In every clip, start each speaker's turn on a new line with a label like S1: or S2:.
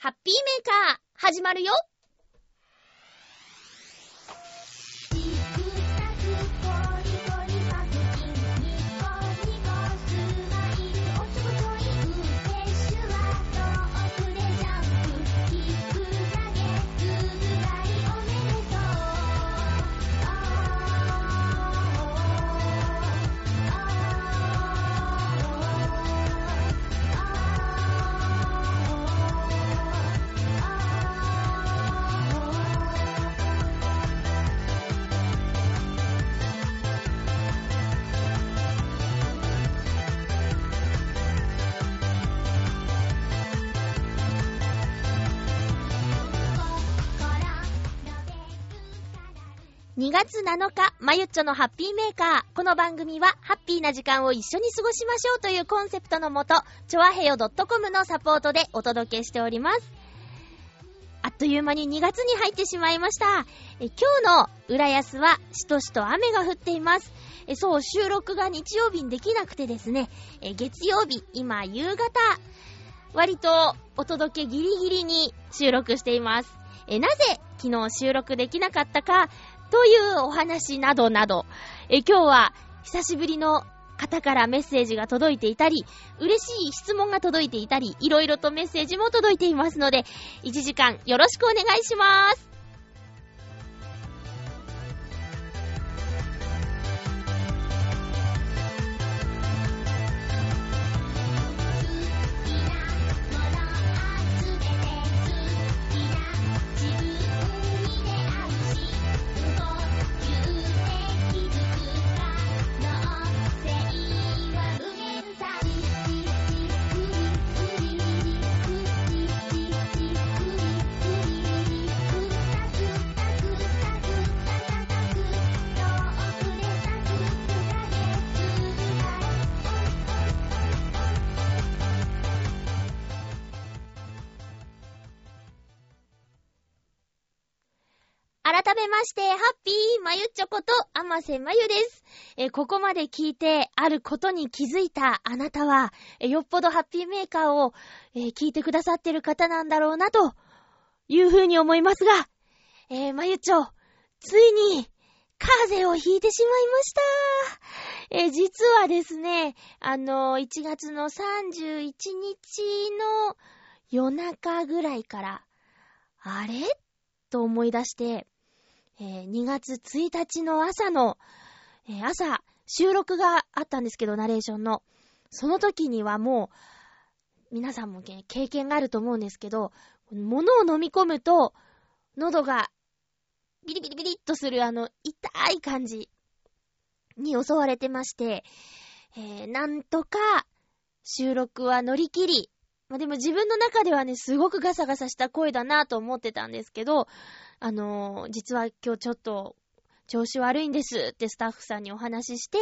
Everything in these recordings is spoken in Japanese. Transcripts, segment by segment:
S1: ハッピーメーカー、始まるよ。2月7日、まゆっちょのハッピーメーカー。この番組は、ハッピーな時間を一緒に過ごしましょうというコンセプトのもと、ちょわへよ .com のサポートでお届けしております。あっという間に2月に入ってしまいました。え今日の浦安は、しとしと雨が降っています。えそう、収録が日曜日にできなくてですね、え月曜日、今夕方、割とお届けギリギリに収録しています。えなぜ昨日収録できなかったか、というお話などなど、え今日は久しぶりの方からメッセージが届いていたり、嬉しい質問が届いていたり、いろいろとメッセージも届いていますので、1時間よろしくお願いします。まして、ハッピーまゆちょこと、あませまゆです。えここまで聞いて、あることに気づいたあなたは、えよっぽどハッピーメーカーを、え、聞いてくださってる方なんだろうな、というふうに思いますが、えー、まゆちょ、ついに、風邪をひいてしまいました。え、実はですね、あの、1月の31日の夜中ぐらいから、あれ？と思い出して、えー、2月1日の朝の、えー、朝、収録があったんですけど、ナレーションの。その時にはもう、皆さんも経験があると思うんですけど、物を飲み込むと、喉がビリビリビリっとするあの痛い感じに襲われてまして、えー、なんとか収録は乗り切り、まあ、でも自分の中ではね、すごくガサガサした声だなと思ってたんですけど、あの、実は今日ちょっと調子悪いんですってスタッフさんにお話しして、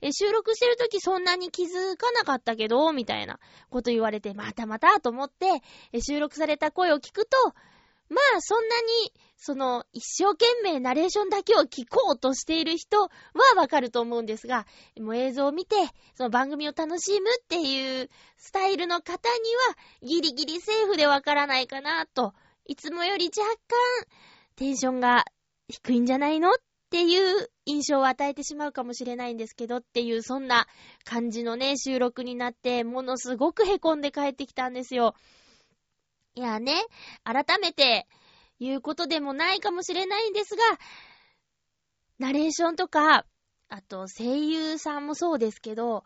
S1: え収録してるときそんなに気づかなかったけど、みたいなこと言われて、またまたと思って、え収録された声を聞くと、まあ、そんなに、その、一生懸命ナレーションだけを聞こうとしている人はわかると思うんですが、もう映像を見て、その番組を楽しむっていうスタイルの方には、ギリギリセーフでわからないかなと、いつもより若干、テンションが低いんじゃないのっていう印象を与えてしまうかもしれないんですけどっていう、そんな感じのね、収録になって、ものすごく凹んで帰ってきたんですよ。いやね、改めて言うことでもないかもしれないんですが、ナレーションとか、あと声優さんもそうですけど、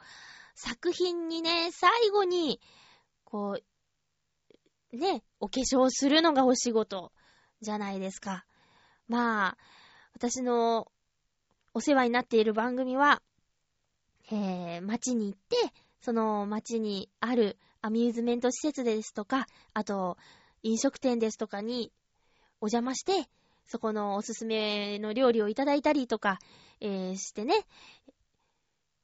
S1: 作品にね、最後に、こう、ね、お化粧するのがお仕事じゃないですか。まあ、私のお世話になっている番組は、えー、街に行って、その街にあるアミューズメント施設ですとか、あと、飲食店ですとかにお邪魔して、そこのおすすめの料理をいただいたりとか、えー、してね、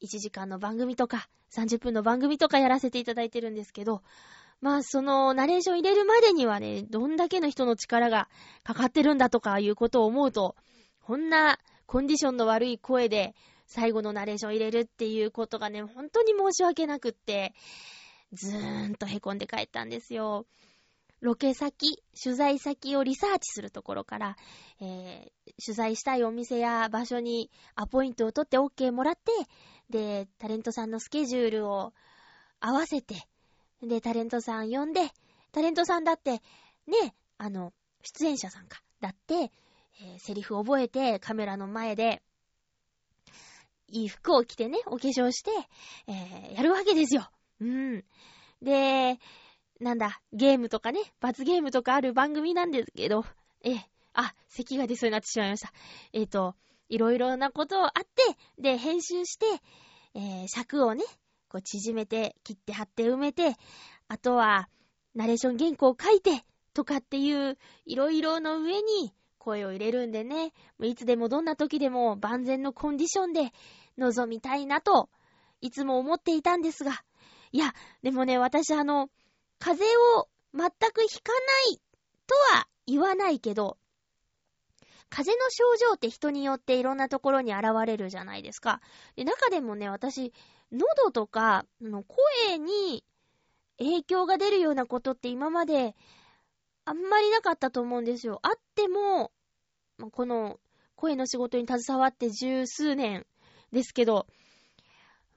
S1: 1時間の番組とか、30分の番組とかやらせていただいてるんですけど、まあ、その、ナレーション入れるまでにはね、どんだけの人の力がかかってるんだとかいうことを思うと、こんなコンディションの悪い声で最後のナレーション入れるっていうことがね、本当に申し訳なくって、ずーんと凹んで帰ったんですよ。ロケ先、取材先をリサーチするところから、えー、取材したいお店や場所にアポイントを取って OK もらって、で、タレントさんのスケジュールを合わせて、で、タレントさん呼んで、タレントさんだって、ね、あの、出演者さんか、だって、えー、セリフ覚えてカメラの前で、いい服を着てね、お化粧して、えー、やるわけですよ。うん。で、なんだ、ゲームとかね、罰ゲームとかある番組なんですけど、えあ、咳が出そうになってしまいました。えっ、ー、と、いろいろなことあって、で、編集して、えー、尺をね、こう縮めて、切って貼って埋めて、あとは、ナレーション原稿を書いて、とかっていう、いろいろの上に、声を入れるんでね、いつでもどんな時でも万全のコンディションで臨みたいなと、いつも思っていたんですが、いや、でもね、私あの、風邪を全くひかないとは言わないけど、風邪の症状って人によっていろんなところに現れるじゃないですか。で、中でもね、私、喉とか、声に影響が出るようなことって今まであんまりなかったと思うんですよ。あっても、この声の仕事に携わって十数年ですけど、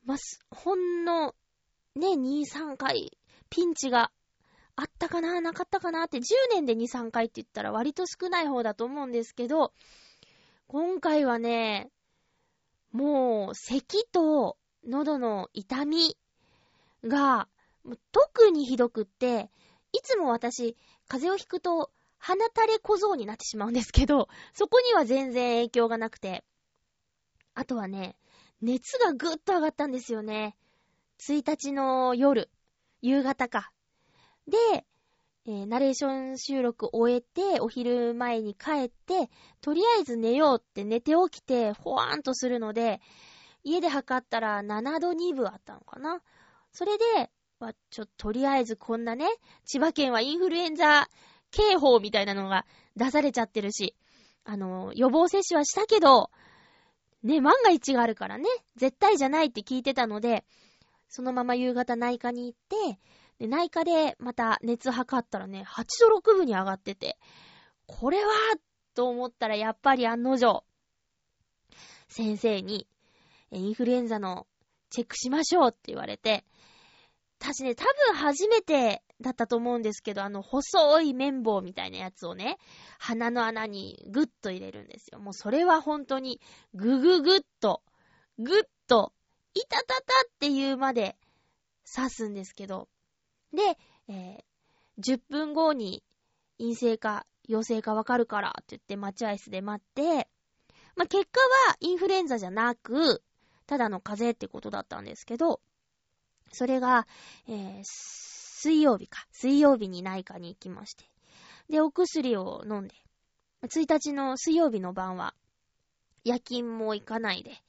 S1: まほんのね、2、3回ピンチがあったかな、なかったかなって、10年で2、3回って言ったら割と少ない方だと思うんですけど、今回はね、もう、咳と喉の痛みが、特にひどくって、いつも私、風邪をひくと、鼻垂れ小僧になってしまうんですけど、そこには全然影響がなくて。あとはね、熱がぐっと上がったんですよね。1日の夜、夕方か。で、えー、ナレーション収録終えて、お昼前に帰って、とりあえず寝ようって寝て起きて、ほわーんとするので、家で測ったら7度2分あったのかな。それで、まちょ、とりあえずこんなね、千葉県はインフルエンザ警報みたいなのが出されちゃってるし、あの、予防接種はしたけど、ね、万が一があるからね、絶対じゃないって聞いてたので、そのまま夕方内科に行って、で内科でまた熱測ったらね、8度6分に上がってて、これはと思ったらやっぱり案の定、先生に、インフルエンザのチェックしましょうって言われて、私ね、多分初めてだったと思うんですけど、あの、細い綿棒みたいなやつをね、鼻の穴にぐっと入れるんですよ。もうそれは本当に、ぐぐぐっと、ぐっと、いたたたっていうまで刺すんですけど、で、えー、10分後に陰性か陽性かわかるからって言って待合室で待って、まあ、結果はインフルエンザじゃなく、ただの風邪ってことだったんですけど、それが、えー、水曜日か。水曜日に内科に行きまして。で、お薬を飲んで。1日の水曜日の晩は、夜勤も行かないで。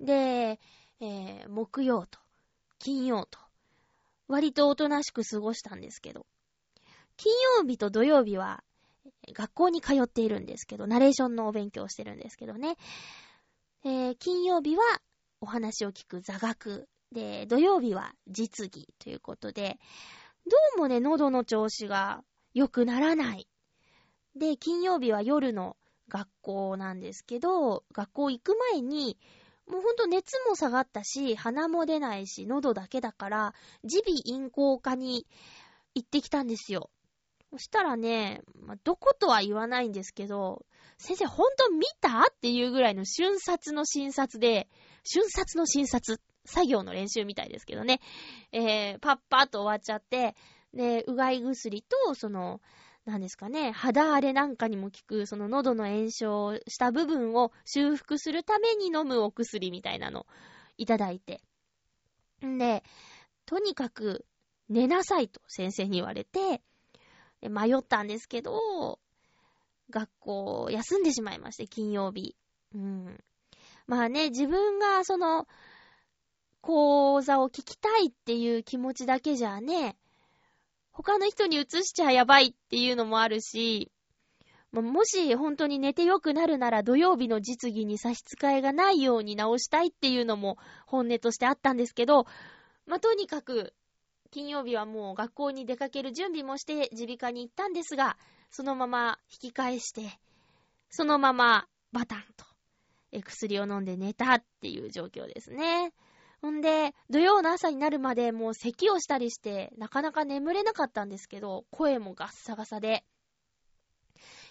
S1: で、えー、木曜と、金曜と、割とおとなしく過ごしたんですけど。金曜日と土曜日は、学校に通っているんですけど、ナレーションのお勉強してるんですけどね。えー、金曜日はお話を聞く座学で、土曜日は実技ということで、どうもね、喉の調子が良くならない。で、金曜日は夜の学校なんですけど、学校行く前に、もうほんと熱も下がったし、鼻も出ないし、喉だけだから、耳鼻咽喉科に行ってきたんですよ。そしたらね、まあ、どことは言わないんですけど、先生ほんと見た？っていうぐらいの瞬殺の診察で、瞬殺の診察作業の練習みたいですけどね。えー、パッパッと終わっちゃって、で、うがい薬と、その、何ですかね、肌荒れなんかにも効く、その喉の炎症した部分を修復するために飲むお薬みたいなのいただいて。んで、とにかく寝なさいと先生に言われて、迷ったんですけど、学校休んでしまいまして、金曜日。うん。まあね、自分がその、講座を聞きたいっていう気持ちだけじゃね、他の人に移しちゃやばいっていうのもあるし、もし本当に寝て良くなるなら土曜日の実技に差し支えがないように直したいっていうのも本音としてあったんですけど、まあ、とにかく金曜日はもう学校に出かける準備もして耳鼻科に行ったんですが、そのまま引き返して、そのままバタンと、え、薬を飲んで寝たっていう状況ですね。ほんで、土曜の朝になるまでもう咳をしたりして、なかなか眠れなかったんですけど、声もガッサガサで。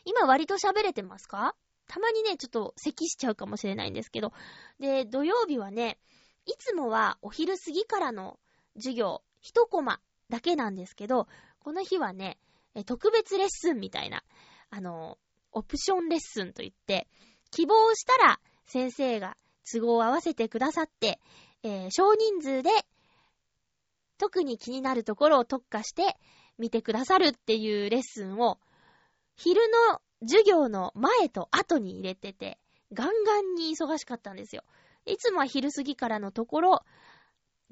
S1: 今割と喋れてますか？たまにね、ちょっと咳しちゃうかもしれないんですけど。で、土曜日はね、いつもはお昼過ぎからの授業、一コマだけなんですけど、この日はね、特別レッスンみたいな、あの、オプションレッスンといって、希望したら先生が都合を合わせてくださって、えー、少人数で特に気になるところを特化して見てくださるっていうレッスンを昼の授業の前と後に入れてて、ガンガンに忙しかったんですよ。いつもは昼過ぎからのところ、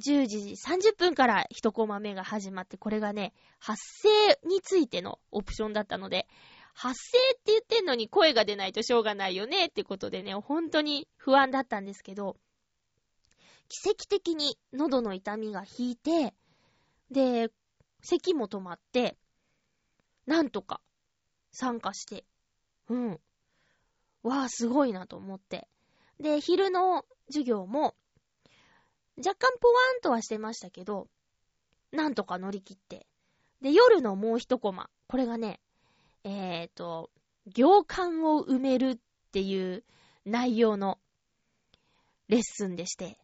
S1: 10時30分から1コマ目が始まって、これがね、発声についてのオプションだったので、発声って言ってんのに声が出ないとしょうがないよねってことでね、本当に不安だったんですけど、奇跡的に喉の痛みが引いて、で、咳も止まって、なんとか参加して、うん。わあ、すごいなと思って。で、昼の授業も、若干ポワンとはしてましたけど、なんとか乗り切って。で、夜のもう一コマ。これがね、えっ、ー、と、行間を埋めるっていう内容のレッスンでして。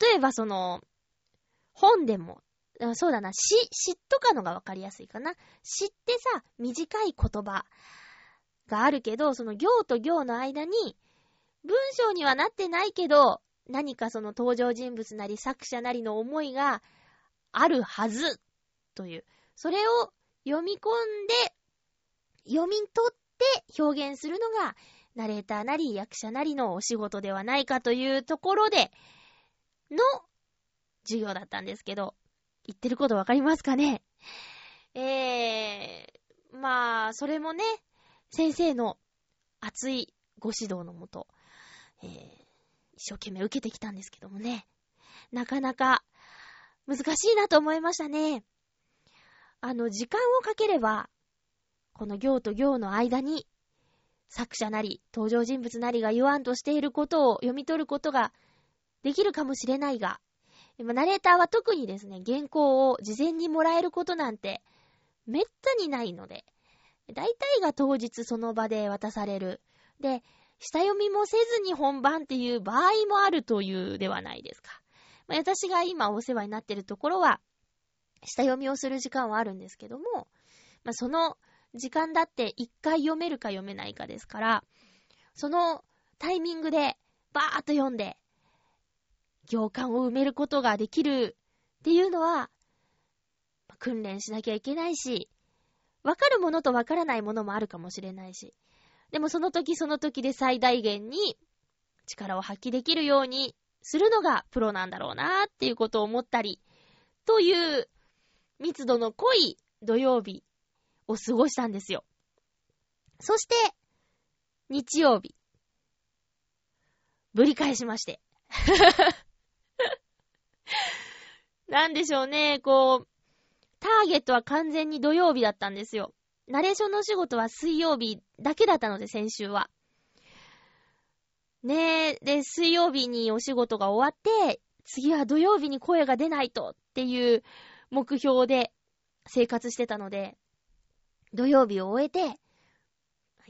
S1: 例えばその、本でも、そうだな、詩、詩とかのがわかりやすいかな。詩ってさ、短い言葉があるけど、その行と行の間に、文章にはなってないけど、何かその登場人物なり作者なりの思いがあるはずという。それを読み込んで、読み取って表現するのが、ナレーターなり役者なりのお仕事ではないかというところで、の授業だったんですけど、言ってることわかりますかね？えー、まあ、それもね、先生の熱いご指導のもと、えー、一生懸命受けてきたんですけどもね、なかなか難しいなと思いましたね。あの、時間をかければ、この行と行の間に、作者なり、登場人物なりが言わんとしていることを読み取ることができるかもしれないが、今、ナレーターは特にですね、原稿を事前にもらえることなんて、めったにないので、大体が当日その場で渡される。で、下読みもせずに本番っていう場合もあるというではないですか。まあ、私が今お世話になっているところは、下読みをする時間はあるんですけども、まあ、その時間だって一回読めるか読めないかですから、そのタイミングでバーっと読んで、行間を埋めることができるっていうのは、訓練しなきゃいけないし、わかるものとわからないものもあるかもしれないし、でもその時その時で最大限に力を発揮できるようにするのがプロなんだろうなーっていうことを思ったり、という密度の濃い土曜日を過ごしたんですよ。そして、日曜日。ぶり返しまして。なんでしょうね、こう、ターゲットは完全に土曜日だったんですよ。ナレーションの仕事は水曜日だけだったので、先週は。ねえ、で、水曜日にお仕事が終わって、次は土曜日に声が出ないとっていう目標で生活してたので、土曜日を終えて、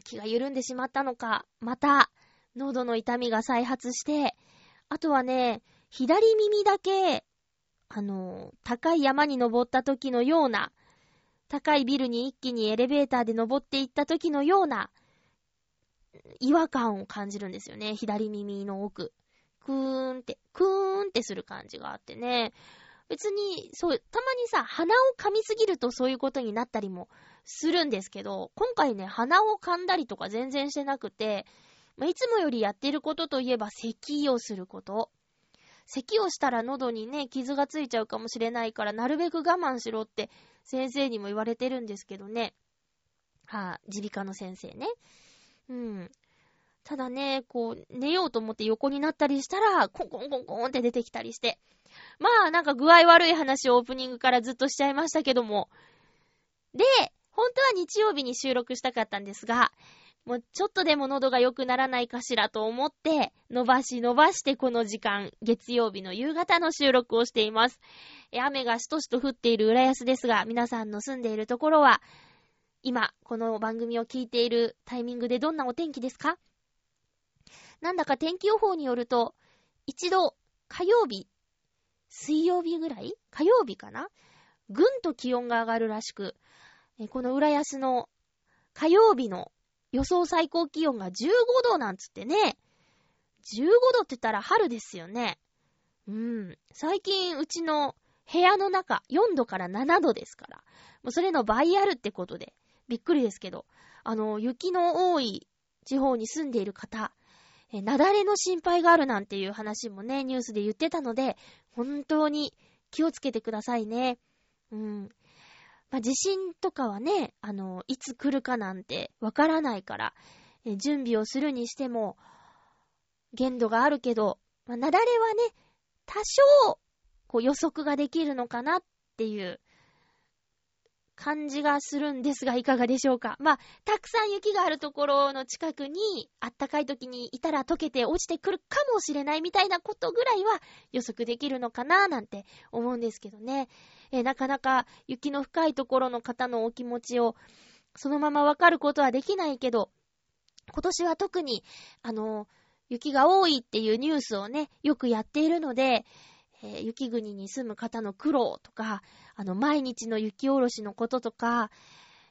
S1: 気が緩んでしまったのか、また、喉の痛みが再発して、あとはね、左耳だけ、あの、高い山に登った時のような、高いビルに一気にエレベーターで登っていった時のような、違和感を感じるんですよね。左耳の奥。クーンって、クーンってする感じがあってね。別に、そう、たまにさ、鼻を噛みすぎるとそういうことになったりもするんですけど、今回ね、鼻を噛んだりとか全然してなくて、いつもよりやってることといえば咳をすること。咳をしたら喉にね、傷がついちゃうかもしれないから、なるべく我慢しろって先生にも言われてるんですけどね。はあ、耳鼻科の先生ね。うん。ただね、こう、寝ようと思って横になったりしたら、コンコンコンコンって出てきたりして。まあ、なんか具合悪い話をオープニングからずっとしちゃいましたけども。で、本当は日曜日に収録したかったんですが、もうちょっとでも喉が良くならないかしらと思って、伸ばし伸ばしてこの時間、月曜日の夕方の収録をしています。雨がしとしと降っている浦安ですが、皆さんの住んでいるところは、今、この番組を聞いているタイミングでどんなお天気ですか？なんだか天気予報によると、一度、火曜日、水曜日ぐらい？火曜日かな？ぐんと気温が上がるらしく、この浦安の火曜日の予想最高気温が15度なんつってね。15度って言ったら春ですよね。うん。最近うちの部屋の中4度から7度ですから。もうそれの倍あるってことで、びっくりですけど。あの、雪の多い地方に住んでいる方、え、雪崩の心配があるなんていう話もね、ニュースで言ってたので、本当に気をつけてくださいね。うん。まあ、地震とかはね、あの、いつ来るかなんてわからないから、え準備をするにしても、限度があるけど、まあ、なだれはね、多少、こう予測ができるのかなっていう感じがするんですが、いかがでしょうか。まあ、たくさん雪があるところの近くに、あったかい時にいたら溶けて落ちてくるかもしれないみたいなことぐらいは予測できるのかななんて思うんですけどね。えー、なかなか雪の深いところの方のお気持ちをそのままわかることはできないけど、今年は特に、あの、雪が多いっていうニュースをね、よくやっているので、えー、雪国に住む方の苦労とか、あの、毎日の雪下ろしのこととか、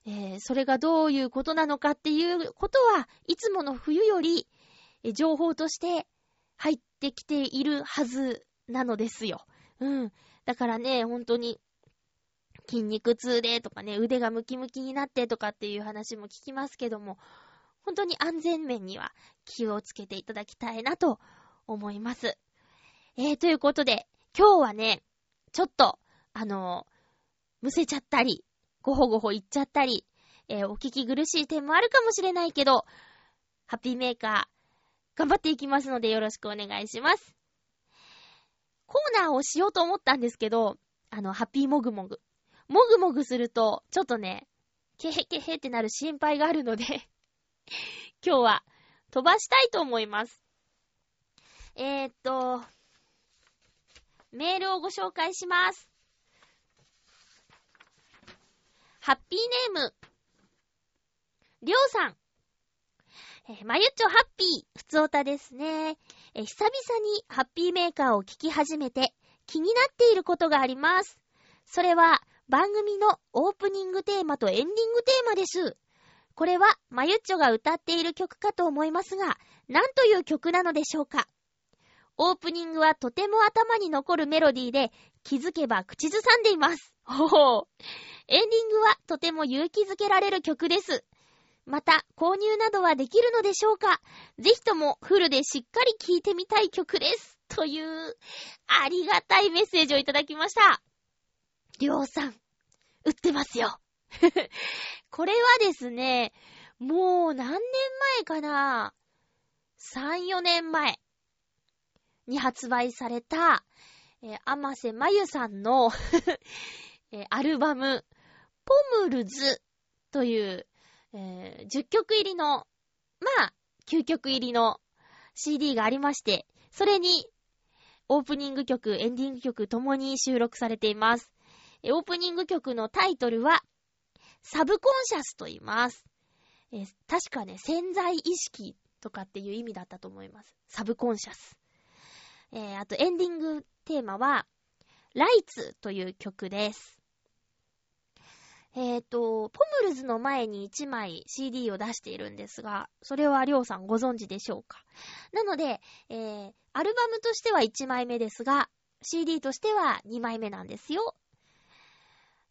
S1: えー、それがどういうことなのかっていうことは、いつもの冬より、え、情報として入ってきているはずなのですよ。うん。だからね、本当に、筋肉痛でとかね、腕がムキムキになってとかっていう話も聞きますけども、本当に安全面には気をつけていただきたいなと思います。えー、ということで、今日はね、ちょっと、あのむせちゃったり、ごほごほ言っちゃったり、えー、お聞き苦しい点もあるかもしれないけど、ハッピーメーカー、頑張っていきますのでよろしくお願いします。コーナーをしようと思ったんですけど、あの、ハッピーもぐもぐ。もぐもぐすると、ちょっとね、ケヘケヘってなる心配があるので 今日は飛ばしたいと思います。えー、っと、メールをご紹介します。ハッピーネーム、りょうさん。えー、まゆっちょハッピー、ふつおたですね。えー、久々にハッピーメーカーを聞き始めて気になっていることがあります。それは番組のオープニングテーマとエンディングテーマです。これはまゆっちょが歌っている曲かと思いますが、何という曲なのでしょうかオープニングはとても頭に残るメロディーで、気づけば口ずさんでいます。ほほうエンディングはとても勇気づけられる曲です。また、購入などはできるのでしょうか？ぜひともフルでしっかり聴いてみたい曲です。という、ありがたいメッセージをいただきました。りょうさん、売ってますよ。これはですね、もう何年前かな ?3、4年前。に発売された、えー、甘瀬まゆさんの えー、アルバム、ポムルズという、えー、10曲入りの、まあ、9曲入りの CD がありまして、それに、オープニング曲、エンディング曲ともに収録されています。オープニング曲のタイトルは、サブコンシャスと言います。え確かね、潜在意識とかっていう意味だったと思います。サブコンシャス。えー、あとエンディングテーマは、ライツという曲です。えっ、ー、と、ポムルズの前に1枚 CD を出しているんですが、それはりょうさんご存知でしょうか？なので、えー、アルバムとしては1枚目ですが、CD としては2枚目なんですよ。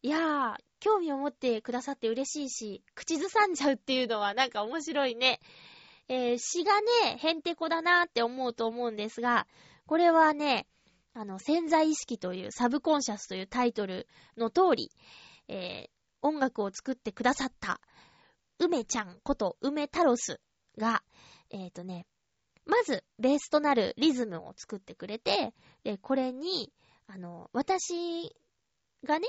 S1: いやー、興味を持ってくださって嬉しいし、口ずさんじゃうっていうのはなんか面白いね。えー、詩がね、へんてこだなーって思うと思うんですが、これはね、あの、潜在意識というサブコンシャスというタイトルの通り、えー、音楽を作ってくださった、梅ちゃんこと梅タロスが、えっ、ー、とね、まず、ベースとなるリズムを作ってくれて、で、これに、あの、私がね、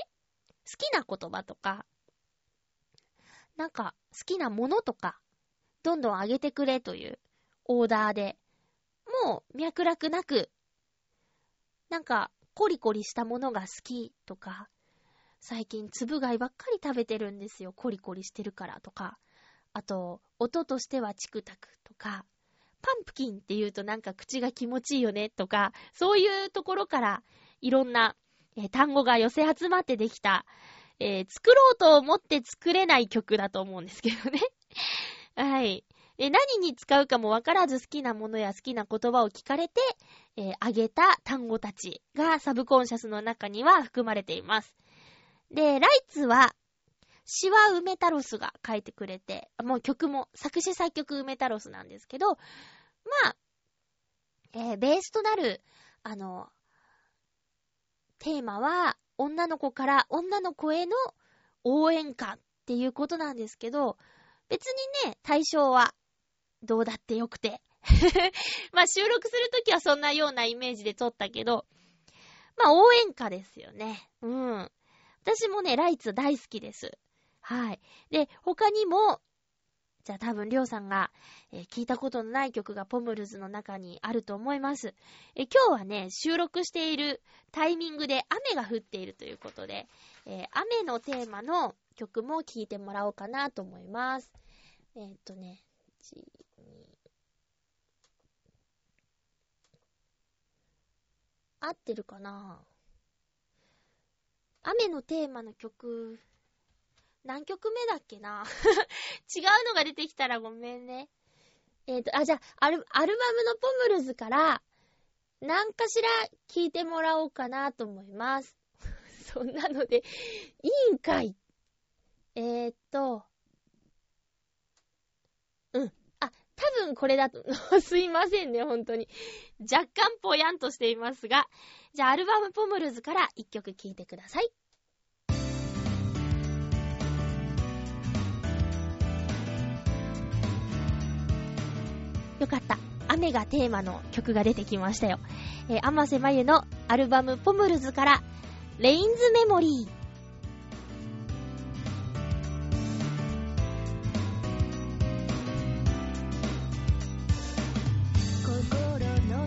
S1: 好きな言葉とか、なんか、好きなものとか、どんどん上げてくれというオーダーで、もう脈絡なく、なんか、コリコリしたものが好きとか、最近粒貝ばっかり食べてるんですよ。コリコリしてるからとか。あと、音としてはチクタクとか、パンプキンって言うとなんか口が気持ちいいよねとか、そういうところからいろんな、えー、単語が寄せ集まってできた、えー、作ろうと思って作れない曲だと思うんですけどね。はい。で、何に使うかもわからず好きなものや好きな言葉を聞かれて、えー、あげた単語たちがサブコンシャスの中には含まれています。で、ライツは、シワウメタロスが書いてくれて、もう曲も、作詞作曲ウメタロスなんですけど、まあ、えー、ベースとなる、あの、テーマは、女の子から女の子への応援歌っていうことなんですけど、別にね、対象はどうだってよくて。まあ収録するときはそんなようなイメージで撮ったけど、まあ応援歌ですよね。うん。私もね、ライツ大好きです。はい。で、他にも、じゃあ多分りょうさんが、えー、聞いたことのない曲がポムルズの中にあると思います。えー、今日はね、収録しているタイミングで雨が降っているということで、えー、雨のテーマの曲も聴いてもらおうかなと思います。え、っとね、1、2、合ってるかな？雨のテーマの曲、何曲目だっけな？違うのが出てきたらごめんね。えっ、ー、と、あ、じゃあ、アル、アルバムのポムルズから、何かしら聞いてもらおうかなと思います。そんなので、いいんかい？えー、っと、うん。多分これだと、すいませんね、本当に。若干ぽやんとしていますが、じゃあアルバムポムルズから一曲聴いてください。よかった。雨がテーマの曲が出てきましたよ。えー、甘瀬まゆのアルバムポムルズから、レインズメモリー。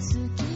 S1: 好き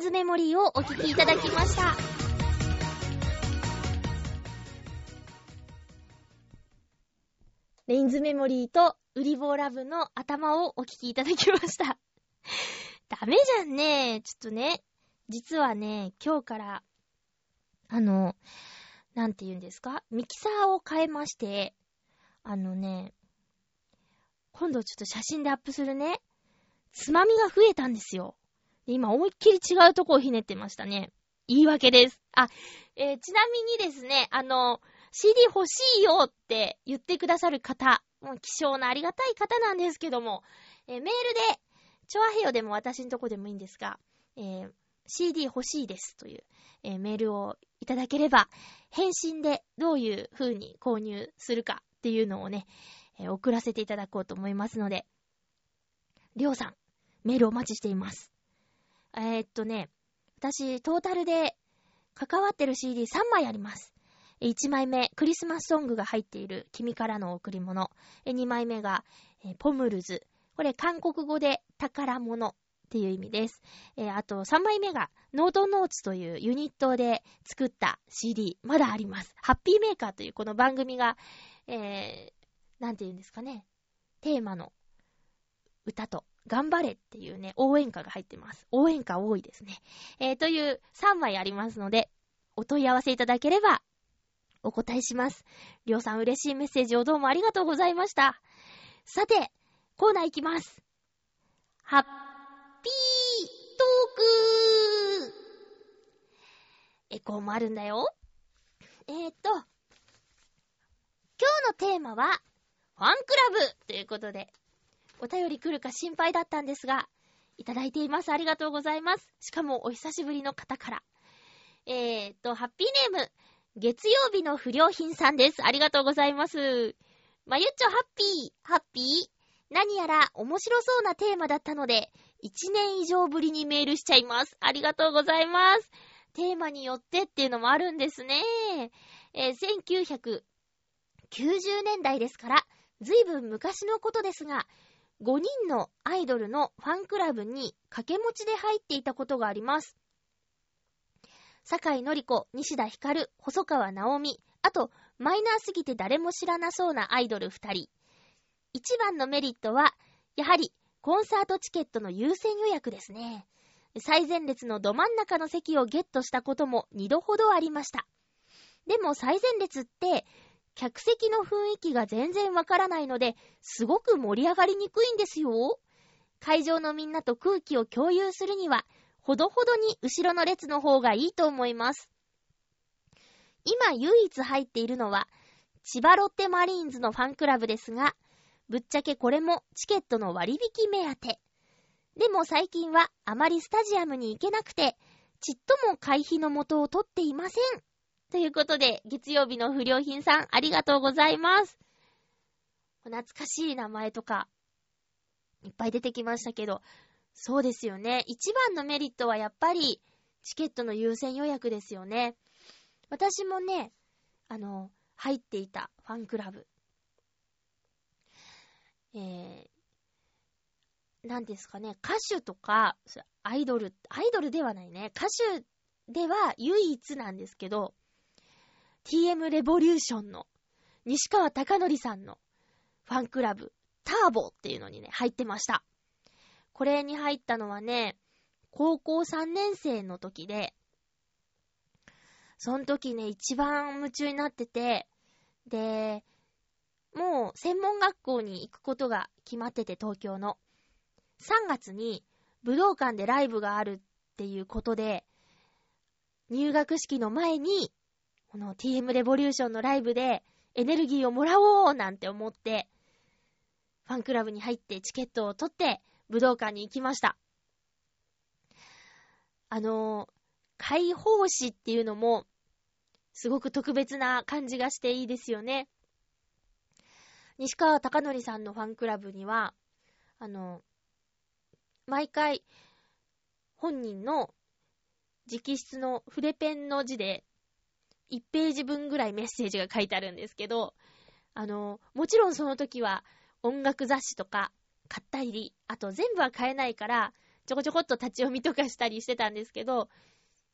S1: ンズメモリーをお聴きいただきました。レインズメモリーとウリボーラブの頭をお聴きいただきました。ダメじゃんね。ちょっとね、実はね、今日から、あの、なんて言うんですか？ミキサーを変えまして、あのね、今度ちょっと写真でアップするね、つまみが増えたんですよ。今思いっきり違うとこをひねってましたね。言い訳です。あ、えー、ちなみにですね、あの、CD 欲しいよって言ってくださる方、もう希少なありがたい方なんですけども、えー、メールで、チョアヘヨでも私のとこでもいいんですが、えー、CD 欲しいですという、えー、メールをいただければ、返信でどういう風に購入するかっていうのをね、えー、送らせていただこうと思いますので、りょうさん、メールお待ちしています。えー、っとね、私、トータルで関わってる CD3 枚あります。1枚目、クリスマスソングが入っている君からの贈り物。2枚目が、ポムルズ。これ、韓国語で宝物っていう意味です。あと、3枚目が、ノートノーツというユニットで作った CD。まだあります。ハッピーメーカーというこの番組が、えー、なんて言うんですかね。テーマの歌と頑張れっていうね、応援歌が入ってます。応援歌多いですね。えー、という3枚ありますので、お問い合わせいただければ、お答えします。りょうさん嬉しいメッセージをどうもありがとうございました。さて、コーナーいきます。ハッピートークエコーもあるんだよ。えー、っと、今日のテーマは、ファンクラブということで、お便り来るか心配だったんですが、いただいています。ありがとうございます。しかも、お久しぶりの方から。えー、っと、ハッピーネーム、月曜日の不良品さんです。ありがとうございます。まゆっちょハッピー、ハッピー？何やら面白そうなテーマだったので、1年以上ぶりにメールしちゃいます。ありがとうございます。テーマによってっていうのもあるんですね。えー、1990年代ですから、ずいぶん昔のことですが、5人のアイドルのファンクラブに掛け持ちで入っていたことがあります。坂井のり子、西田ひかる、細川直美、あと、マイナーすぎて誰も知らなそうなアイドル2人。一番のメリットは、やはり、コンサートチケットの優先予約ですね。最前列のど真ん中の席をゲットしたことも2度ほどありました。でも最前列って、客席の雰囲気が全然わからないので、すごく盛り上がりにくいんですよ。会場のみんなと空気を共有するには、ほどほどに後ろの列の方がいいと思います。今唯一入っているのは、千葉ロッテマリーンズのファンクラブですが、ぶっちゃけこれもチケットの割引目当て。でも最近はあまりスタジアムに行けなくて、ちっとも会費の元を取っていません。ということで、月曜日の不良品さん、ありがとうございます。懐かしい名前とか、いっぱい出てきましたけど、そうですよね。一番のメリットはやっぱり、チケットの優先予約ですよね。私もね、あの、入っていたファンクラブ。えー、なんですかね、歌手とか、アイドル、アイドルではないね、歌手では唯一なんですけど、TM レボリューションの西川貴則さんのファンクラブ、ターボっていうのにね、入ってました。これに入ったのはね、高校3年生の時で、その時ね、一番夢中になってて、で、もう専門学校に行くことが決まってて、東京の。3月に武道館でライブがあるっていうことで、入学式の前にこの TM レボリューションのライブでエネルギーをもらおうなんて思って、ファンクラブに入ってチケットを取って武道館に行きました。あの、解放誌っていうのも、すごく特別な感じがしていいですよね。西川貴則さんのファンクラブには、あの、毎回、本人の直筆の筆ペンの字で、1ページ分ぐらいメッセージが書いてあるんですけど、あの、もちろんその時は音楽雑誌とか買ったり、あと全部は買えないから、ちょこちょこっと立ち読みとかしたりしてたんですけど、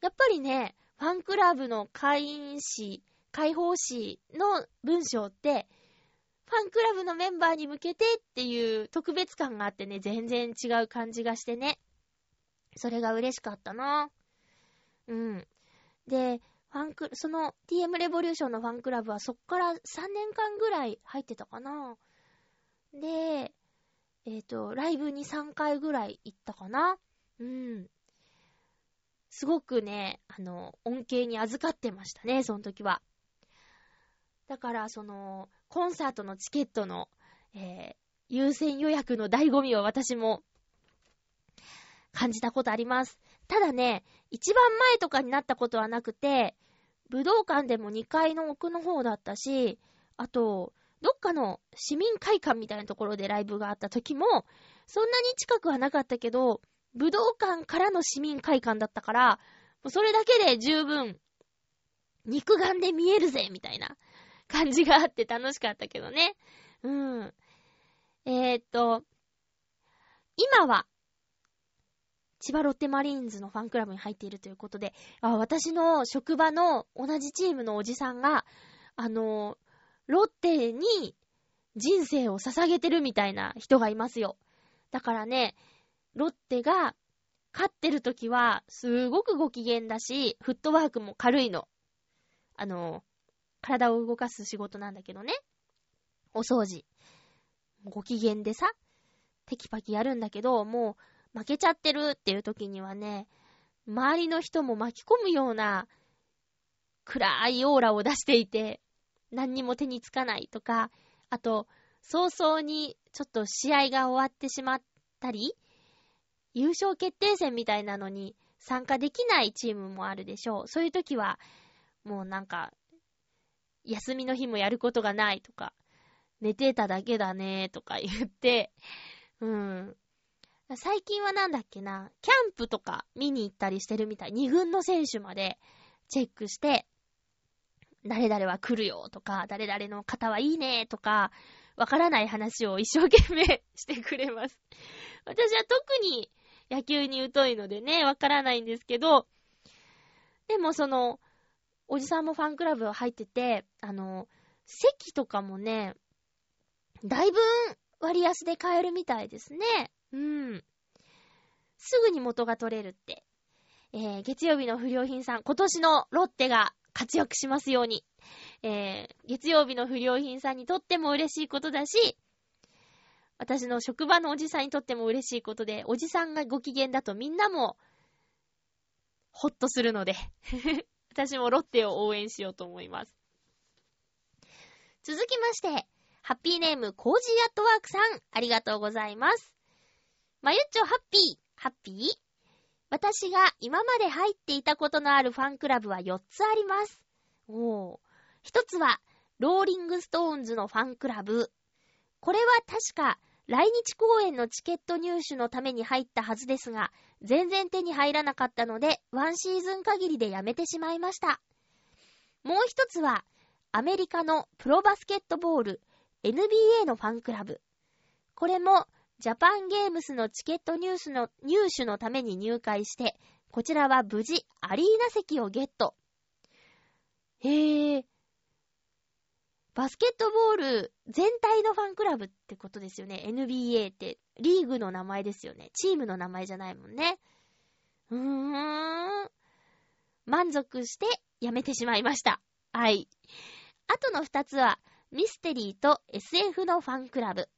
S1: やっぱりね、ファンクラブの会員誌、開放誌の文章って、ファンクラブのメンバーに向けてっていう特別感があってね、全然違う感じがしてね。それが嬉しかったな。うん。で、ファンク、その TM レボリューションのファンクラブはそっから3年間ぐらい入ってたかな。で、えっ、ー、と、ライブに3回ぐらい行ったかな。うん。すごくね、あの、恩恵に預かってましたね、その時は。だから、その、コンサートのチケットの、えー、優先予約の醍醐味を私も感じたことあります。ただね、一番前とかになったことはなくて、武道館でも2階の奥の方だったし、あと、どっかの市民会館みたいなところでライブがあった時も、そんなに近くはなかったけど、武道館からの市民会館だったから、それだけで十分、肉眼で見えるぜみたいな感じがあって楽しかったけどね。うん。えー、っと、今は、千葉ロッテマリーンズのファンクラブに入っているということで、あ私の職場の同じチームのおじさんが、あの、ロッテに人生を捧げてるみたいな人がいますよ。だからね、ロッテが勝ってる時はすごくご機嫌だし、フットワークも軽いの。あの、体を動かす仕事なんだけどね。お掃除。ご機嫌でさ、テキパキやるんだけど、もう負けちゃってるっていう時にはね、周りの人も巻き込むような暗いオーラを出していて、何にも手につかないとか、あと、早々にちょっと試合が終わってしまったり、優勝決定戦みたいなのに参加できないチームもあるでしょう。そういう時は、もうなんか、休みの日もやることがないとか、寝てただけだねとか言って、うん。最近はなんだっけな、キャンプとか見に行ったりしてるみたい。二軍の選手までチェックして、誰々は来るよとか、誰々の方はいいねとか、わからない話を一生懸命 してくれます。私は特に野球に疎いのでね、わからないんですけど、でもその、おじさんもファンクラブ入ってて、あの、席とかもね、だいぶ割安で買えるみたいですね。うん。すぐに元が取れるって。えー、月曜日の不良品さん、今年のロッテが活躍しますように。えー、月曜日の不良品さんにとっても嬉しいことだし、私の職場のおじさんにとっても嬉しいことで、おじさんがご機嫌だとみんなも、ほっとするので 私もロッテを応援しようと思います。続きまして、ハッピーネーム、コージーアットワークさん、ありがとうございます。まゆっちょハッピー、ハッピー？私が今まで入っていたことのあるファンクラブは4つあります。おー。1つは、ローリングストーンズのファンクラブ。これは確か、来日公演のチケット入手のために入ったはずですが、全然手に入らなかったので、ワンシーズン限りでやめてしまいました。もう一つは、アメリカのプロバスケットボール、NBA のファンクラブ。これも、ジャパンゲームスのチケット入手の入手のために入会して、こちらは無事アリーナ席をゲット。へぇ。バスケットボール全体のファンクラブってことですよね。NBA ってリーグの名前ですよね。チームの名前じゃないもんね。うーん。満足してやめてしまいました。はい。あとの二つは、ミステリーと SF のファンクラブ。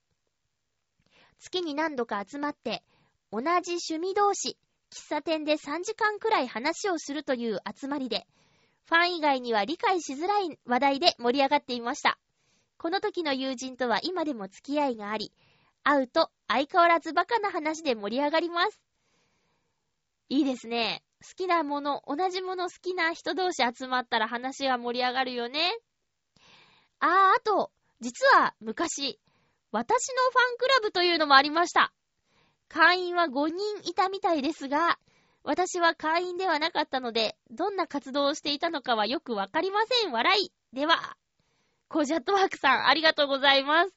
S1: 月に何度か集まって、同じ趣味同士、喫茶店で3時間くらい話をするという集まりで、ファン以外には理解しづらい話題で盛り上がっていました。この時の友人とは今でも付き合いがあり、会うと相変わらずバカな話で盛り上がります。いいですね。好きなもの、同じもの好きな人同士集まったら話が盛り上がるよね。あー、あと、実は昔、私のファンクラブというのもありました。会員は5人いたみたいですが、私は会員ではなかったので、どんな活動をしていたのかはよくわかりません。笑い。では、コージャットワークさん、ありがとうございます。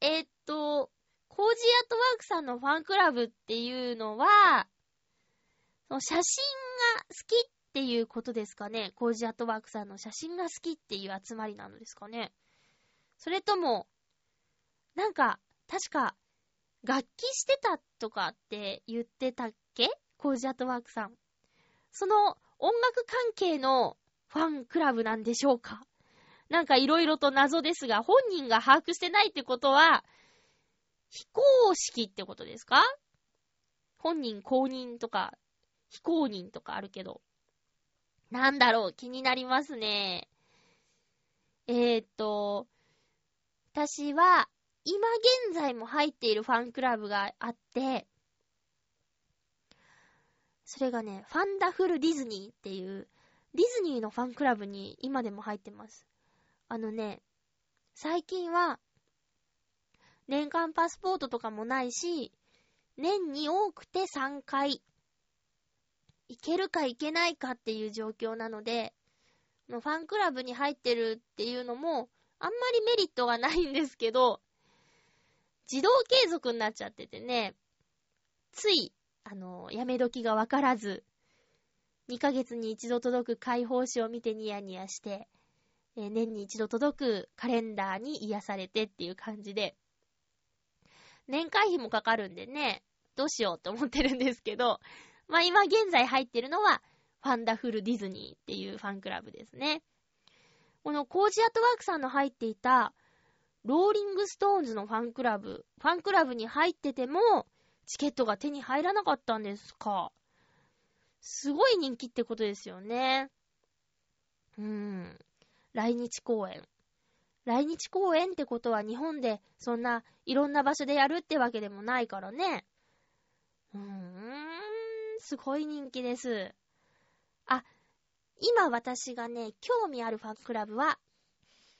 S1: えー、っと、コージアットワークさんのファンクラブっていうのは、その写真が好きっていうことですかね。コージアットワークさんの写真が好きっていう集まりなのですかね。それとも、なんか、確か、楽器してたとかって言ってたっけ？コージアットワークさん。その音楽関係のファンクラブなんでしょうか？なんか色々と謎ですが、本人が把握してないってことは、非公式ってことですか？本人公認とか、非公認とかあるけど。なんだろう、気になりますね。えー、っと、私は、今現在も入っているファンクラブがあって、それがね、ファンダフルディズニーっていう、ディズニーのファンクラブに今でも入ってます。あのね、最近は、年間パスポートとかもないし、年に多くて3回、行けるか行けないかっていう状況なので、ファンクラブに入ってるっていうのも、あんまりメリットがないんですけど、自動継続になっちゃっててね、つい、あの、やめ時がわからず、2ヶ月に一度届く解放誌を見てニヤニヤして、えー、年に一度届くカレンダーに癒されてっていう感じで、年会費もかかるんでね、どうしようと思ってるんですけど、まあ今現在入ってるのは、ファンダフルディズニーっていうファンクラブですね。このコージーアットワークさんの入っていた、ローリングストーンズのファンクラブ、ファンクラブに入ってても、チケットが手に入らなかったんですか？すごい人気ってことですよね。うーん。来日公演。来日公演ってことは日本でそんないろんな場所でやるってわけでもないからね。うーん、すごい人気です。あ、今私がね、興味あるファンクラブは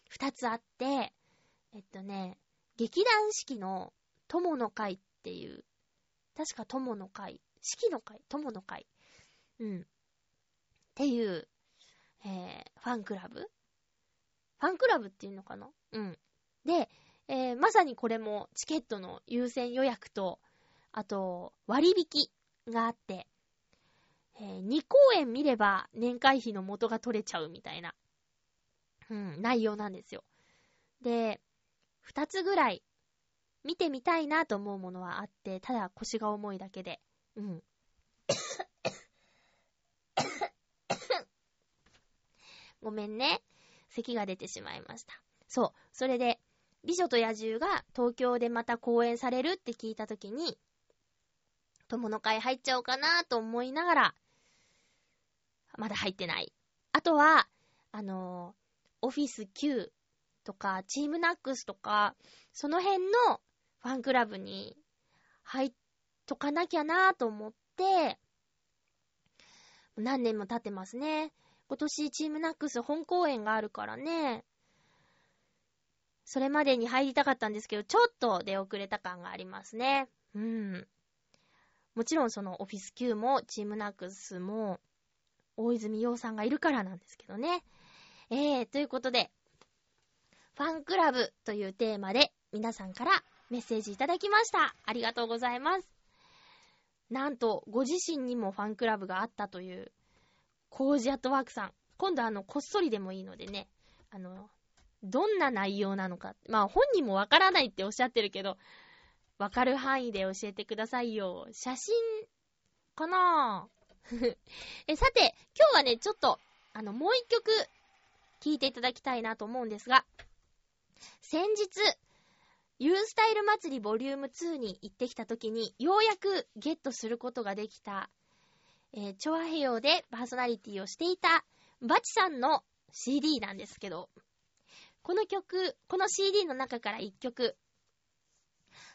S1: 二つあって、えっとね、劇団四季の友の会っていう、確か友の会、四季の会、友の会、うん。っていう、えー、ファンクラブ？ファンクラブっていうのかな？うん。で、えー、まさにこれもチケットの優先予約と、あと、割引があって、えー、2公演見れば年会費の元が取れちゃうみたいな、うん、内容なんですよ。で、2つぐらい見てみたいなと思うものはあって、ただ腰が重いだけで、うん。ごめんね。咳が出てしまいました。そう。それで、美女と野獣が東京でまた公演されるって聞いたときに、友の会入っちゃおうかなと思いながら、まだ入ってない。あとは、あのー、オフィス Q とか、チームナックスとか、その辺のファンクラブに入っとかなきゃなぁと思って、何年も経ってますね。今年チームナックス本公演があるからね。それまでに入りたかったんですけど、ちょっと出遅れた感がありますね。うん。もちろんそのオフィス Q もチームナックスも大泉洋さんがいるからなんですけどね。えー、ということで、ファンクラブというテーマで皆さんからメッセージいただきました。ありがとうございます。なんと、ご自身にもファンクラブがあったというコージアットワークさん。今度あの、こっそりでもいいのでね、あの、どんな内容なのか。まあ本人もわからないっておっしゃってるけど、わかる範囲で教えてくださいよ。写真、かな え、さて、今日はね、ちょっと、あの、もう一曲、聴いていただきたいなと思うんですが、先日、ユースタイル祭りボリューム2に行ってきた時に、ようやくゲットすることができたえー、チョアヘヨでパーソナリティをしていたバチさんの CD なんですけど、この曲、この CD の中から一曲、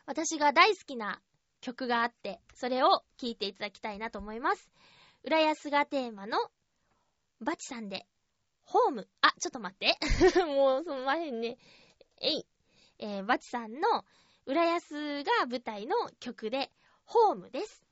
S2: 私が大好きな曲があって、それを聴いていただきたいなと思います。浦安がテーマのバチさんで、ホーム。あ、ちょっと待って。もう、その前にね。えい。えー、バチさんの浦安が舞台の曲で、ホームです。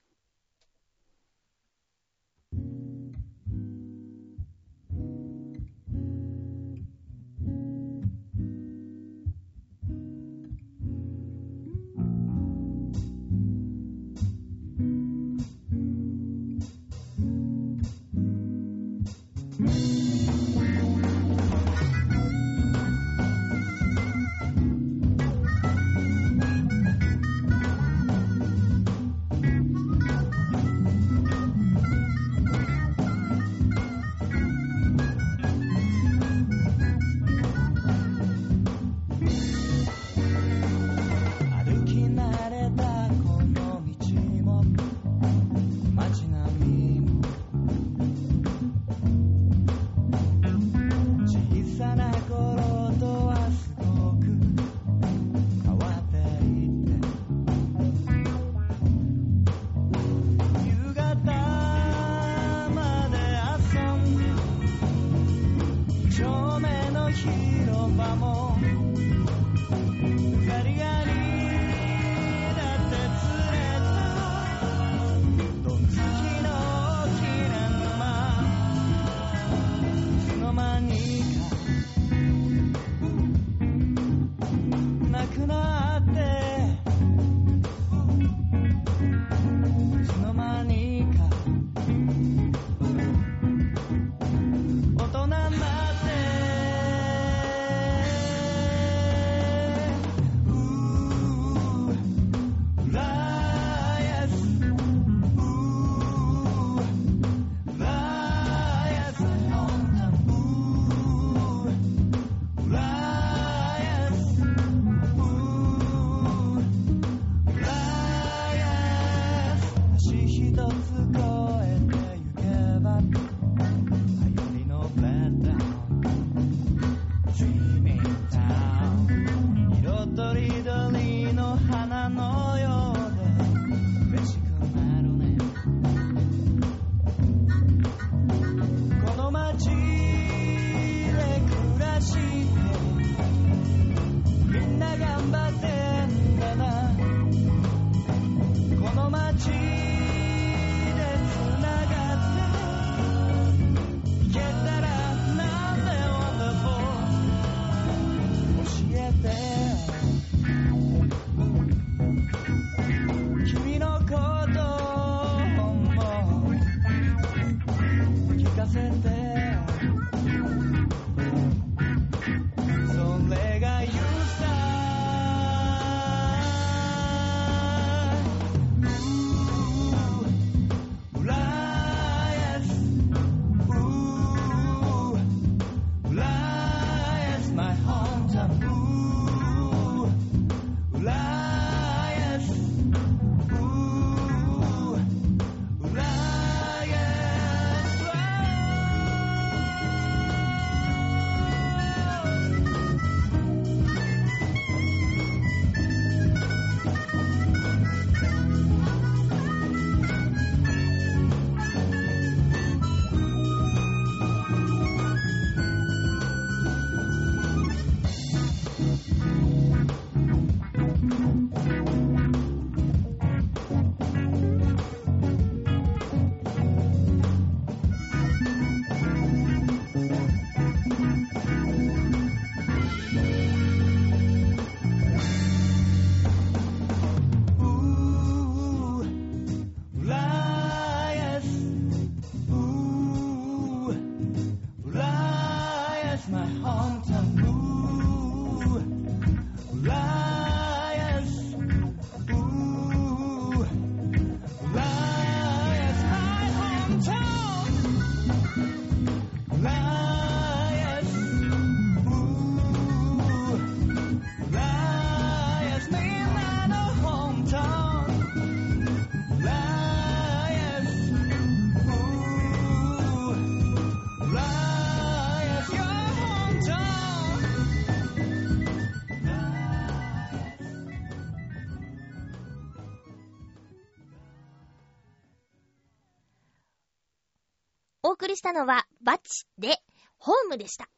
S1: 送りしたのは、バチで、ホームでした。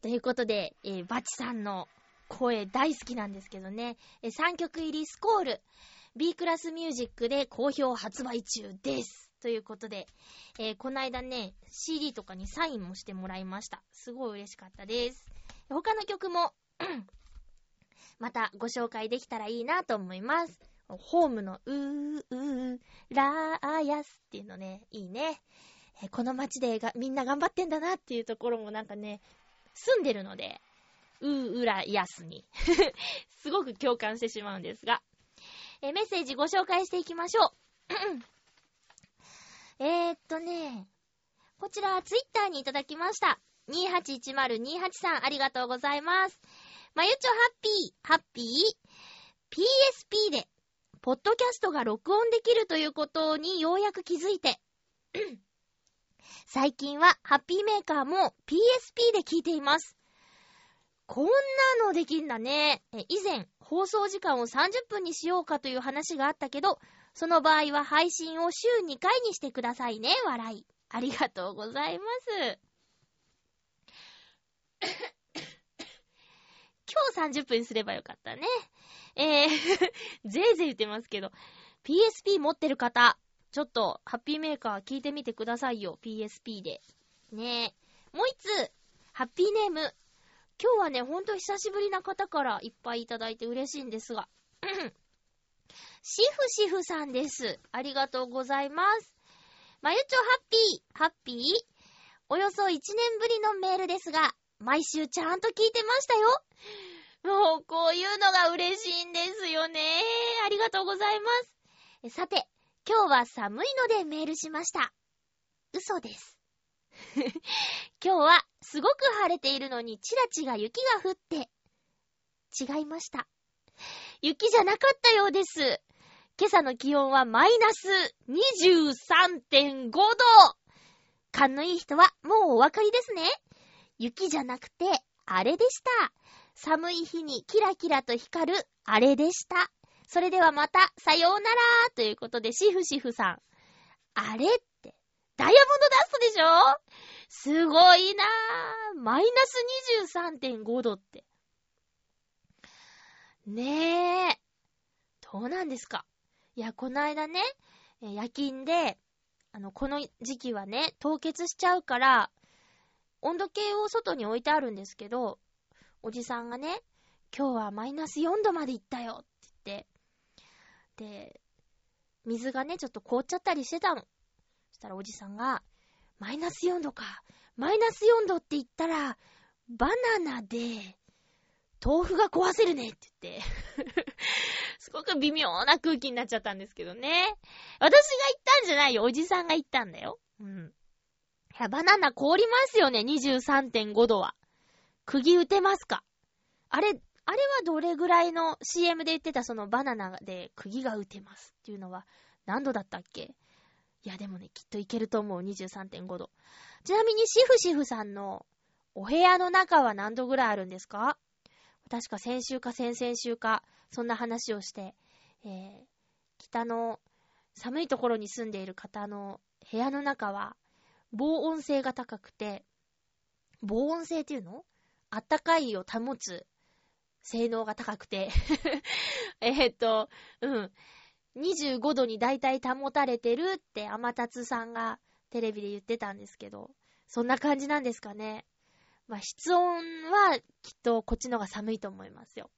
S1: ということで、えー、バチさんの声大好きなんですけどね、えー、3曲入りスコール、B クラスミュージックで好評発売中です。ということで、えー、こないだね、CD とかにサインもしてもらいました。すごい嬉しかったです。他の曲もまたご紹介できたらいいなと思います。ホームのうーうーラーヤスっていうのね、いいね。この街でがみんな頑張ってんだなっていうところもなんかね、住んでるので、うーうらやすに すごく共感してしまうんですが。えメッセージご紹介していきましょう。えっとね、こちらツイッターにいただきました。281028さんありがとうございます。まゆちょハッピー、ハッピー、PSP で、ポッドキャストが録音できるということにようやく気づいて、最近はハッピーメーカーも PSP で聞いています。こんなのできんだね。以前、放送時間を30分にしようかという話があったけど、その場合は配信を週2回にしてくださいね。笑い。ありがとうございます。今日30分にすればよかったね。えー ぜいぜい言ってますけど、PSP 持ってる方、ちょっと、ハッピーメーカー聞いてみてくださいよ。PSP で。ねえ。もう一つ、ハッピーネーム。今日はね、ほんと久しぶりな方からいっぱいいただいて嬉しいんですが。シフシフさんです。ありがとうございます。まゆちょハッピー、ハッピー？およそ1年ぶりのメールですが、毎週ちゃんと聞いてましたよ。もう、こういうのが嬉しいんですよね。ありがとうございます。さて、今日は寒いのでメールしました。嘘です。今日はすごく晴れているのにチラチラ雪が降って、違いました。雪じゃなかったようです。今朝の気温はマイナス23.5度。勘のいい人はもうお分かりですね。雪じゃなくて、あれでした。寒い日にキラキラと光るあれでした。それではまた、さようならということで、シフシフさん。あれって、ダイヤモンドダストでしょ？すごいなぁ。マイナス23.5度って。ねえ。どうなんですか？いや、この間ね、夜勤で、あの、この時期はね、凍結しちゃうから、温度計を外に置いてあるんですけど、おじさんがね、今日はマイナス4度まで行ったよって言って、で、水がね、ちょっと凍っちゃったりしてたの。そしたらおじさんが、マイナス4度か。マイナス4度って言ったら、バナナで、豆腐が壊せるねって言って すごく微妙な空気になっちゃったんですけどね。私が言ったんじゃないよ。おじさんが言ったんだよ。うん。いや、バナナ凍りますよね。23.5度は。釘打てますか？あれ、あれはどれぐらいの CM で言ってたそのバナナで釘が打てますっていうのは何度だったっけ？いやでもね、きっといけると思う。23.5度。ちなみにシフシフさんのお部屋の中は何度ぐらいあるんですか？確か先週か先々週か、そんな話をして、えー、北の寒いところに住んでいる方の部屋の中は防音性が高くて、防音性っていうの？あったかいを保つ性能が高くて えっと、うん。25度に大体保たれてるって天達さんがテレビで言ってたんですけど、そんな感じなんですかね。まあ、室温はきっとこっちのが寒いと思いますよ。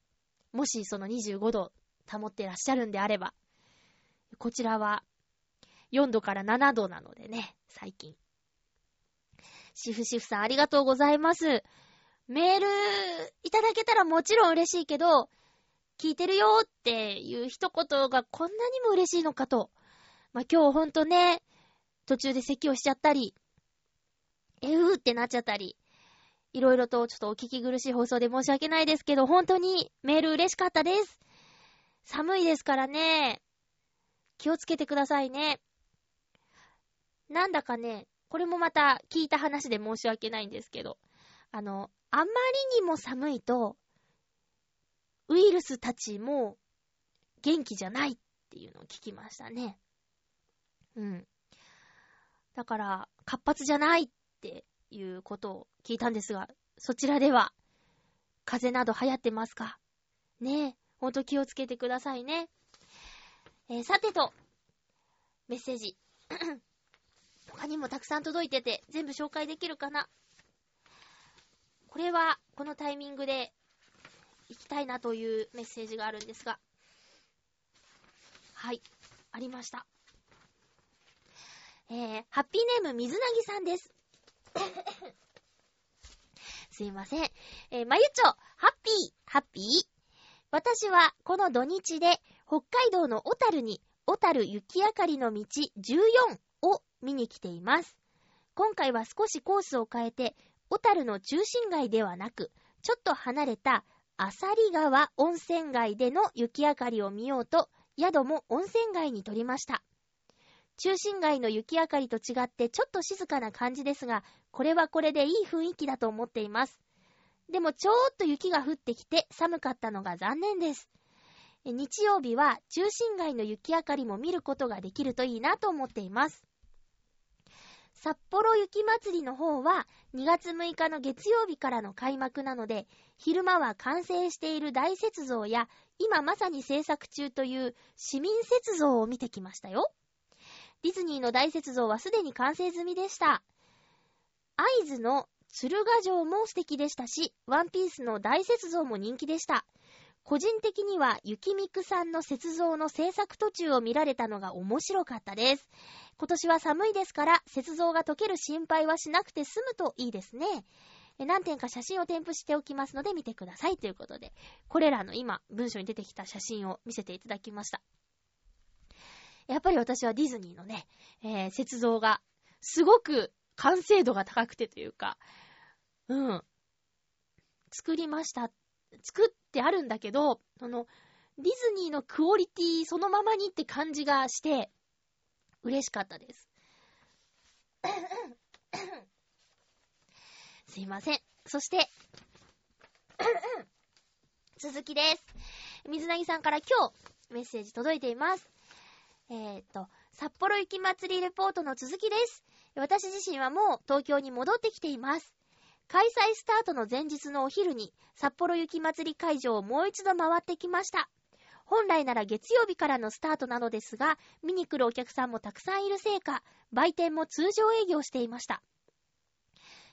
S1: もしその25度保ってらっしゃるんであれば。こちらは4度から7度なのでね、最近。シフシフさんありがとうございます。メールいただけたらもちろん嬉しいけど、聞いてるよっていう一言がこんなにも嬉しいのかと。まあ、今日ほんとね、途中で咳をしちゃったり、えうーってなっちゃったり、いろいろとちょっとお聞き苦しい放送で申し訳ないですけど、本当にメール嬉しかったです。寒いですからね、気をつけてくださいね。なんだかね、これもまた聞いた話で申し訳ないんですけど、あの、あまりにも寒いと、ウイルスたちも元気じゃないっていうのを聞きましたね。うん。だから、活発じゃないっていうことを聞いたんですが、そちらでは、風邪など流行ってますか？ねえ、ほんと気をつけてくださいね。えー、さてと、メッセージ。他にもたくさん届いてて、全部紹介できるかな？これは、このタイミングで、行きたいなというメッセージがあるんですが。はい。ありました。えー、ハッピーネーム水なぎさんです。すいません。えー、まゆちょ、ハッピー、ハッピー。私はこの土日で北海道の小樽に小樽雪明かりの道14を見に来ています。今回は少しコースを変えて、小樽の中心街ではなく、ちょっと離れた浅利川温泉街での雪明かりを見ようと、宿も温泉街に取りました。中心街の雪明かりと違ってちょっと静かな感じですが、これはこれでいい雰囲気だと思っています。でもちょーっと雪が降ってきて寒かったのが残念です。日曜日は中心街の雪明かりも見ることができるといいなと思っています。札幌雪まつりの方は2月6日の月曜日からの開幕なので、昼間は完成している大雪像や今まさに制作中という市民雪像を見てきましたよ。ディズニーの大雪像はすでに完成済みでした。合図の鶴ヶ城も素敵でしたし、ワンピースの大雪像も人気でした。個人的には、雪ミクさんの雪像の制作途中を見られたのが面白かったです。今年は寒いですから、雪像が溶ける心配はしなくて済むといいですね。何点か写真を添付しておきますので見てくださいということで、これらの今、文章に出てきた写真を見せていただきました。やっぱり私はディズニーのね、えー、雪像が、すごく完成度が高くてというか、うん。作りました。作ってあるんだけど、その、ディズニーのクオリティそのままにって感じがして、嬉しかったです。すいません。そして、続きです。水なぎさんから今日メッセージ届いています。えっ、と、札幌雪まつりレポートの続きです。私自身はもう東京に戻ってきています。開催スタートの前日のお昼に札幌雪まつり会場をもう一度回ってきました。本来なら月曜日からのスタートなのですが、見に来るお客さんもたくさんいるせいか、売店も通常営業していました。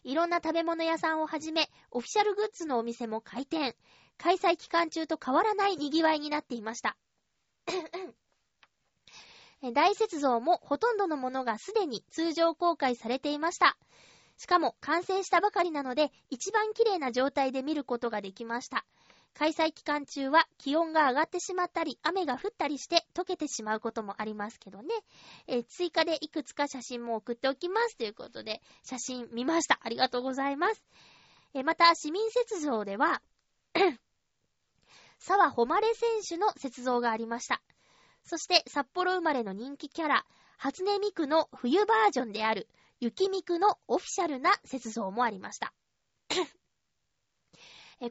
S1: いろんな食べ物屋さんをはじめ、オフィシャルグッズのお店も開店。開催期間中と変わらない賑わいになっていました。大雪像もほとんどのものがすでに通常公開されていました。しかも完成したばかりなので一番綺麗な状態で見ることができました。開催期間中は気温が上がってしまったり、雨が降ったりして溶けてしまうこともありますけどね。え追加でいくつか写真も送っておきますということで、写真見ました。ありがとうございます。えまた、市民雪像では 沢誉選手の雪像がありました。そして札幌生まれの人気キャラ、初音ミクの冬バージョンである、雪ミクのオフィシャルな雪像もありました。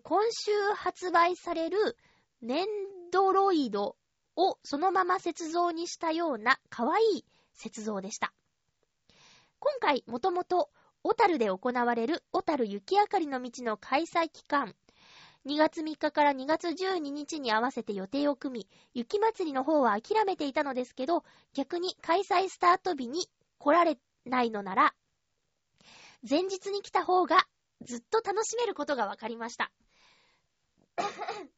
S1: 今週発売されるネンドロイドをそのまま雪像にしたような可愛い雪像でした。今回もともと小樽で行われる小樽雪明かりの道の開催期間、2月3日から2月12日に合わせて予定を組み、雪祭りの方は諦めていたのですけど、逆に開催スタート日に来られないのなら、前日に来た方がずっと楽しめることが分かりました。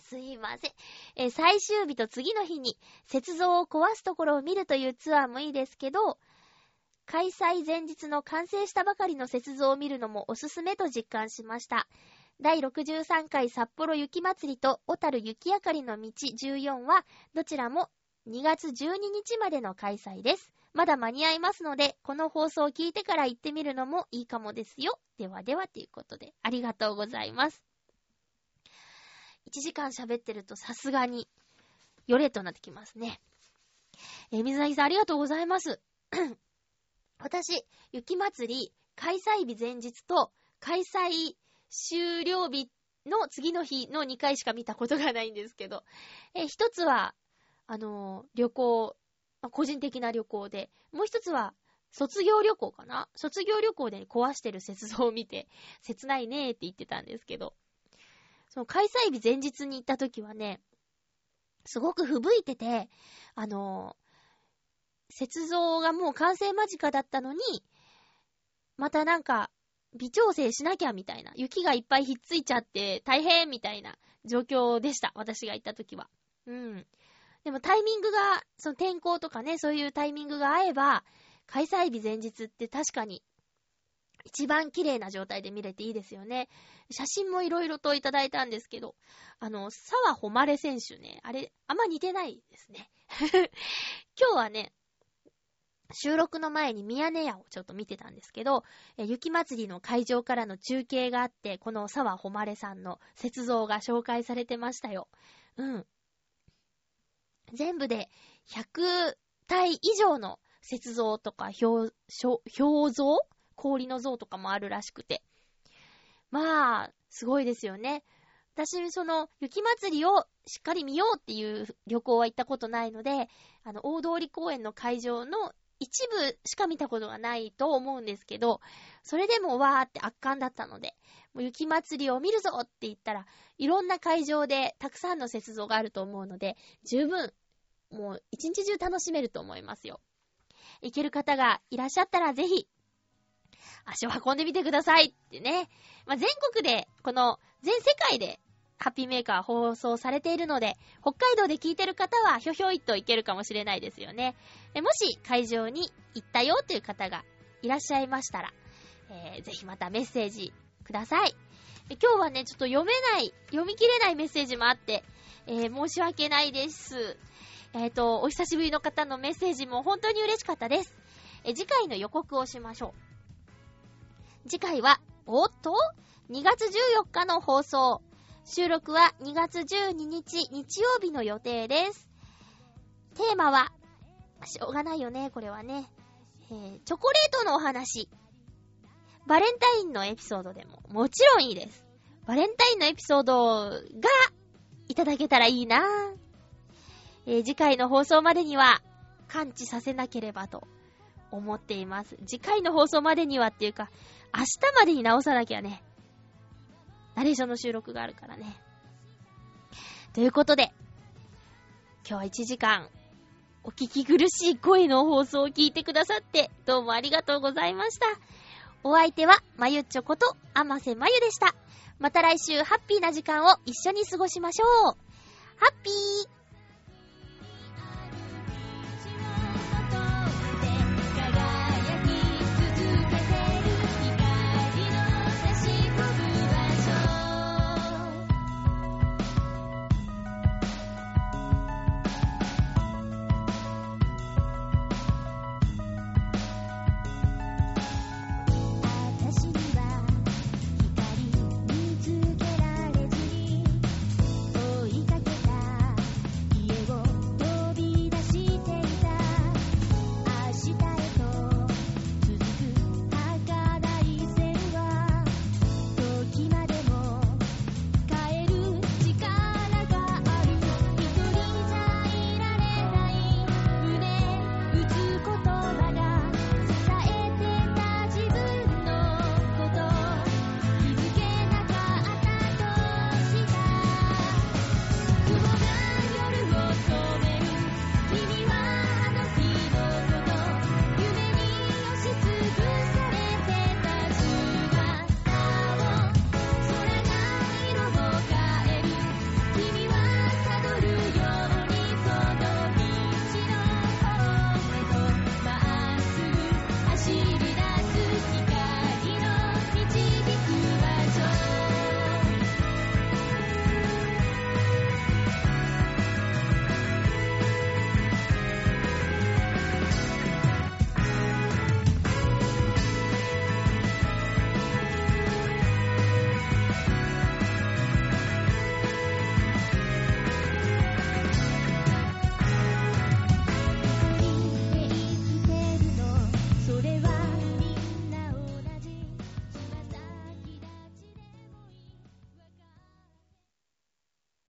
S1: すいません。え最終日と次の日に雪像を壊すところを見るというツアーもいいですけど、開催前日の完成したばかりの雪像を見るのもおすすめと実感しました。第63回札幌雪まつりと小樽雪明かりの道14は、どちらも2月12日までの開催です。まだ間に合いますので、この放送を聞いてから行ってみるのもいいかもですよ。ではではということで、ありがとうございます。1時間喋ってるとさすがに、よれとなってきますね。えー、水なぎさんありがとうございます。私、雪まつり、開催日前日と、開催終了日の次の日の2回しか見たことがないんですけど、え一つは、あのー、旅行、個人的な旅行で、もう一つは、卒業旅行かな？卒業旅行で壊してる雪像を見て、切ないねーって言ってたんですけど、その開催日前日に行った時はね、すごく吹雪いてて、あのー、雪像がもう完成間近だったのに、またなんか、微調整しなきゃみたいな。雪がいっぱいひっついちゃって大変みたいな状況でした。私が行った時は。うん。でもタイミングが、その天候とかね、そういうタイミングが合えば、開催日前日って確かに一番綺麗な状態で見れていいですよね。写真もいろいろといただいたんですけど、あの、沢誉選手ね、あれ、あんま似てないですね。今日はね、収録の前に宮根屋をちょっと見てたんですけど、雪祭りの会場からの中継があって、この沢誉さんの雪像が紹介されてましたよ。うん。全部で100体以上の雪像とか表、表像？氷の像とかもあるらしくて。まあ、すごいですよね。私、その、雪祭りをしっかり見ようっていう旅行は行ったことないので、あの、大通公園の会場の一部しか見たことがないと思うんですけど、それでもわーって圧巻だったので、もう雪祭りを見るぞって言ったら、いろんな会場でたくさんの雪像があると思うので、十分、もう一日中楽しめると思いますよ。行ける方がいらっしゃったらぜひ、足を運んでみてくださいってね。まあ、全国で、この、全世界で、ハッピーメーカー放送されているので、北海道で聞いてる方は、ひょひょいっといけるかもしれないですよね。もし、会場に行ったよという方がいらっしゃいましたら、えー、ぜひまたメッセージください。今日はね、ちょっと読めない、読み切れないメッセージもあって、えー、申し訳ないです。えっ、ー、と、お久しぶりの方のメッセージも本当に嬉しかったです。え次回の予告をしましょう。次回は、おっと ?2 月14日の放送。収録は2月12日日曜日の予定です。テーマは、しょうがないよね、これはね。えー、チョコレートのお話。バレンタインのエピソードでももちろんいいです。バレンタインのエピソードがいただけたらいいなぁ。えー、次回の放送までには感知させなければと思っています。次回の放送までにはっていうか、明日までに直さなきゃね。ナレーションの収録があるからね。ということで、今日は1時間、お聞き苦しい声の放送を聞いてくださって、どうもありがとうございました。お相手は、まゆっちょこと、あませまゆでした。また来週、ハッピーな時間を一緒に過ごしましょう。ハッピー